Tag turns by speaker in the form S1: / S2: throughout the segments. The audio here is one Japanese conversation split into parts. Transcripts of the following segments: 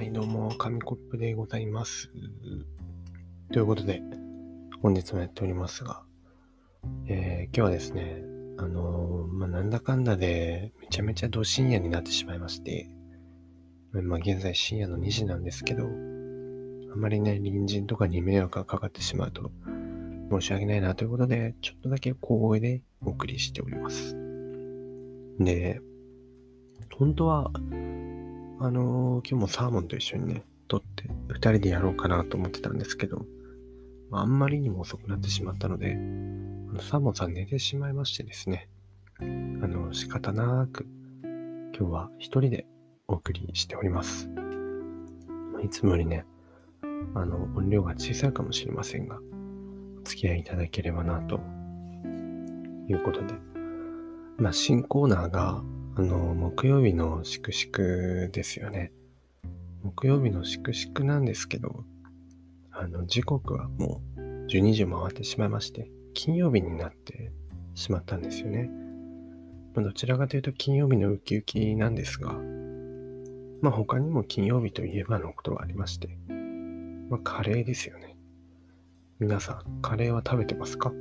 S1: はい、どうも、紙コップでございます。ということで、本日もやっておりますが、えー、今日はですね、あのー、まあ、なんだかんだで、めちゃめちゃど深夜になってしまいまして、まあ、現在深夜の2時なんですけど、あまりね、隣人とかに迷惑がかかってしまうと、申し訳ないなということで、ちょっとだけ小声でお送りしております。で、本当は、あのー、今日もサーモンと一緒にね、撮って、二人でやろうかなと思ってたんですけど、あんまりにも遅くなってしまったので、あのサーモンさん寝てしまいましてですね、あの、仕方なく、今日は一人でお送りしております。いつもよりね、あの、音量が小さいかもしれませんが、お付き合いいただければな、ということで、まあ、新コーナーが、あの、木曜日のしくしくですよね。木曜日のしくしくなんですけど、あの、時刻はもう12時回ってしまいまして、金曜日になってしまったんですよね。まあ、どちらかというと金曜日のウキウキなんですが、まあ他にも金曜日といえばのことがありまして、まあカレーですよね。皆さん、カレーは食べてますか？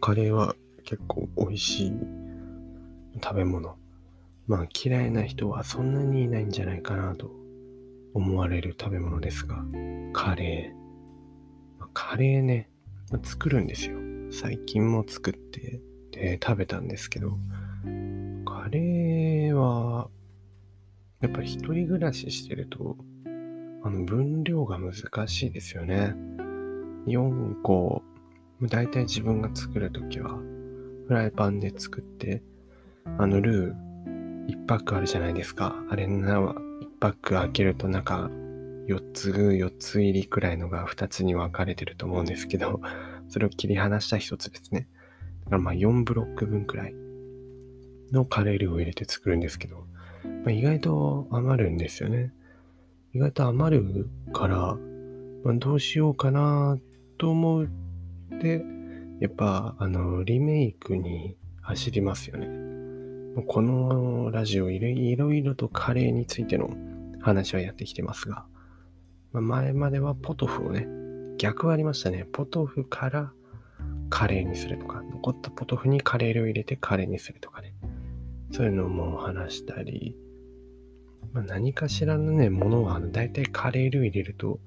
S1: カレーは結構美味しい食べ物。まあ嫌いな人はそんなにいないんじゃないかなと思われる食べ物ですが、カレー。カレーね、作るんですよ。最近も作ってで食べたんですけど、カレーは、やっぱり一人暮らししてると、あの分量が難しいですよね。4個、だいたい自分が作るときは、フライパンで作って、あのルー1パックあるじゃないですか。あれな、1パック開けると中4つ、4つ入りくらいのが2つに分かれてると思うんですけど、それを切り離した1つですね。だからまあ4ブロック分くらいのカレールーを入れて作るんですけど、まあ、意外と余るんですよね。意外と余るから、まあ、どうしようかなと思って、やっぱあのリメイクに走りますよね。このラジオいろいろとカレーについての話はやってきてますが、ま前まではポトフをね、逆はありましたね。ポトフからカレーにするとか、残ったポトフにカレールを入れてカレーにするとかね。そういうのも話したり、まあ、何かしらのね、ものは、だいたいカレール入れると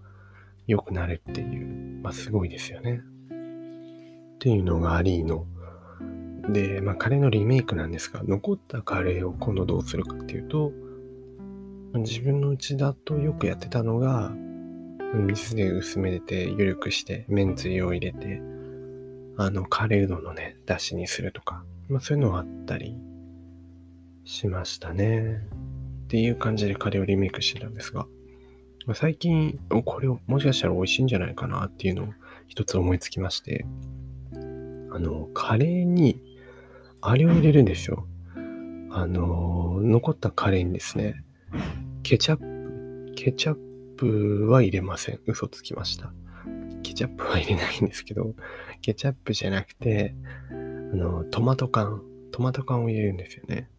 S1: 良くなるっていう、まあすごいですよね。っていうのがありの、で、まあ、カレーのリメイクなんですが、残ったカレーを今度どうするかっていうと、自分のうちだとよくやってたのが、水で薄めて、緩くして、めんつゆを入れて、あの、カレーうどんのね、出汁にするとか、まあ、そういうのがあったりしましたね。っていう感じでカレーをリメイクしてたんですが、まあ最近、これをもしかしたら美味しいんじゃないかなっていうのを一つ思いつきまして、あの、カレーにあれを入れるんですよ。あのー、残ったカレーにですね、ケチャップ、ケチャップは入れません。嘘つきました。ケチャップは入れないんですけど、ケチャップじゃなくて、あの、トマト缶、トマト缶を入れるんですよね。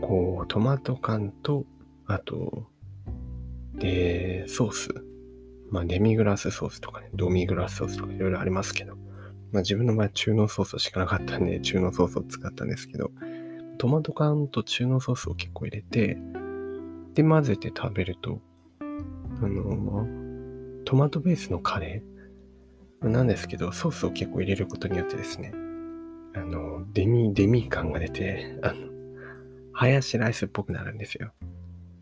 S1: こう、トマト缶と、あと、で、ソース。まあ、デミグラスソースとかね、ドミグラスソースとかいろいろありますけど、まあ自分の場合中濃ソースしかなかったんで中濃ソースを使ったんですけど、トマト缶と中濃ソースを結構入れて、で混ぜて食べると、あの、トマトベースのカレー？なんですけど、ソースを結構入れることによってですね、あの、デミ、デミ感が出て、あの、ハヤシライスっぽくなるんですよ。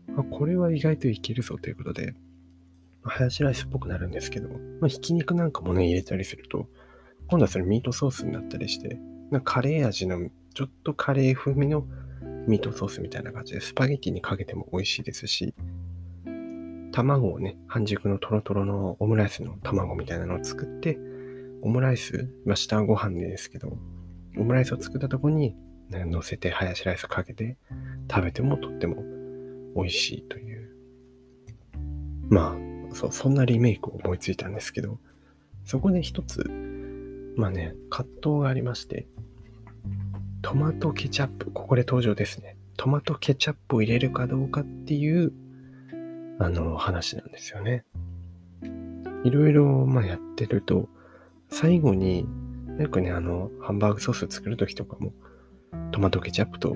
S1: まあ、これは意外といけるぞということで、ハヤシライスっぽくなるんですけど、まあ、ひき肉なんかもね、入れたりすると、今度はそれミートソースになったりして、なんかカレー味の、ちょっとカレー風味のミートソースみたいな感じで、スパゲティにかけても美味しいですし、卵をね、半熟のトロトロのオムライスの卵みたいなのを作って、オムライス、まあ、下ご飯ですけど、オムライスを作ったとこに、ね、乗せてハヤシライスかけて食べてもとっても美味しいという。まあ、そう、そんなリメイクを思いついたんですけど、そこで一つまあね、葛藤がありまして、トマトケチャップ、ここで登場ですね。トマトケチャップを入れるかどうかっていうあの、話なんですよね。いろいろ、まあ、やってると、最後に、よくね、あの、ハンバーグソース作るときとかも、トマトケチャップと、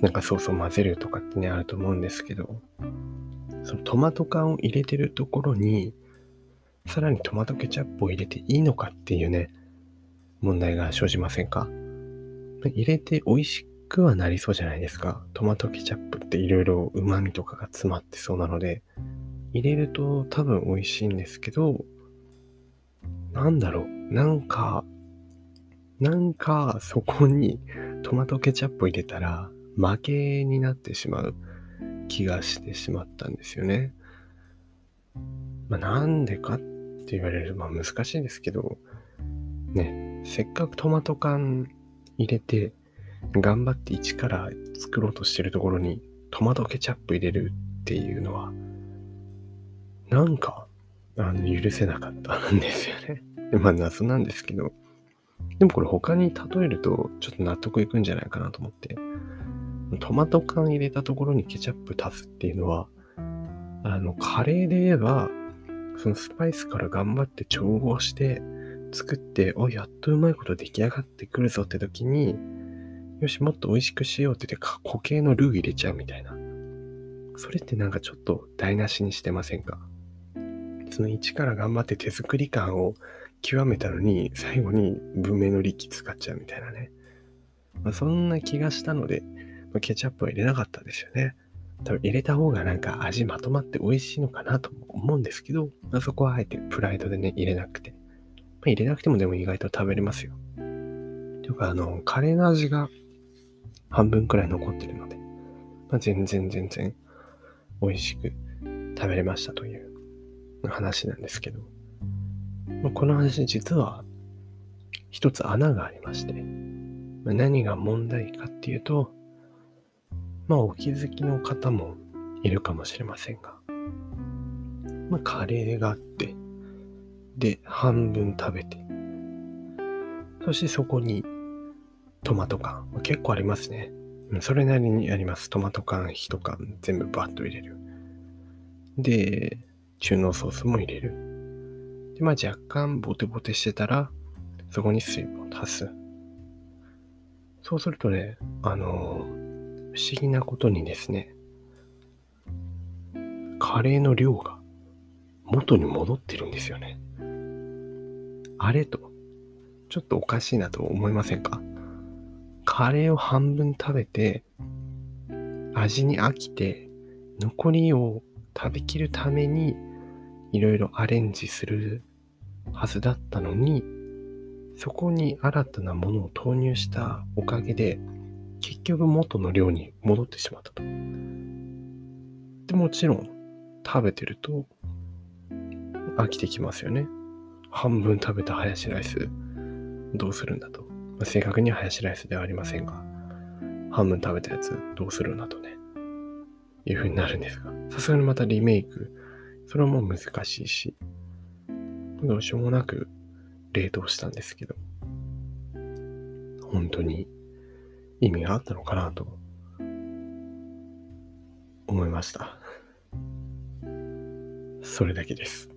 S1: なんかソースを混ぜるとかってね、あると思うんですけど、そのトマト缶を入れてるところに、さらにトマトケチャップを入れていいのかっていうね、問題が生じませんか？入れて美味しくはなりそうじゃないですか。トマトケチャップっていろいろ旨味とかが詰まってそうなので、入れると多分美味しいんですけど、なんだろう。なんか、なんかそこにトマトケチャップ入れたら負けになってしまう気がしてしまったんですよね。まあ、なんでかって言われるまあ難しいですけど、ね、せっかくトマト缶入れて頑張って一から作ろうとしてるところにトマトケチャップ入れるっていうのは、なんか、あの、許せなかったんですよね。まあ謎なんですけど、でもこれ他に例えるとちょっと納得いくんじゃないかなと思って、トマト缶入れたところにケチャップ足すっていうのは、あの、カレーで言えば、そのスパイスから頑張って調合して作って、お、やっとうまいこと出来上がってくるぞって時に、よし、もっと美味しくしようって言って固形のルー入れちゃうみたいな。それってなんかちょっと台無しにしてませんか？その一から頑張って手作り感を極めたのに、最後に文明の利器使っちゃうみたいなね。まあ、そんな気がしたので、まあ、ケチャップは入れなかったですよね。多分入れた方がなんか味まとまって美味しいのかなと思うんですけど、まあ、そこはあえてプライドでね、入れなくて。まあ、入れなくてもでも意外と食べれますよ。というか、あの、カレーの味が半分くらい残ってるので、まあ、全然全然美味しく食べれましたという話なんですけど、まあ、この話実は一つ穴がありまして、まあ、何が問題かっていうと、まあお気づきの方もいるかもしれませんが、まあカレーがあって、で、半分食べて、そしてそこにトマト缶、結構ありますね。それなりにあります。トマト缶1缶全部バッと入れる。で、中濃ソースも入れる。で、まあ若干ボテボテしてたら、そこに水分を足す。そうするとね、あのー、不思議なことにですね、カレーの量が元に戻ってるんですよね。あれと、ちょっとおかしいなと思いませんか？カレーを半分食べて、味に飽きて、残りを食べきるためにいろいろアレンジするはずだったのに、そこに新たなものを投入したおかげで、結局元の量に戻ってしまったと。で、もちろん食べてると飽きてきますよね。半分食べたハヤシライスどうするんだと。まあ、正確にはハヤシライスではありませんが、半分食べたやつどうするんだとね、いう風になるんですが、さすがにまたリメイクそれはもう難しいし、どうしようもなく冷凍したんですけど、本当に意味があったのかなと思いました。それだけです。